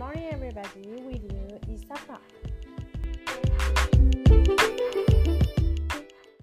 morning, everybody. With you is Sapa.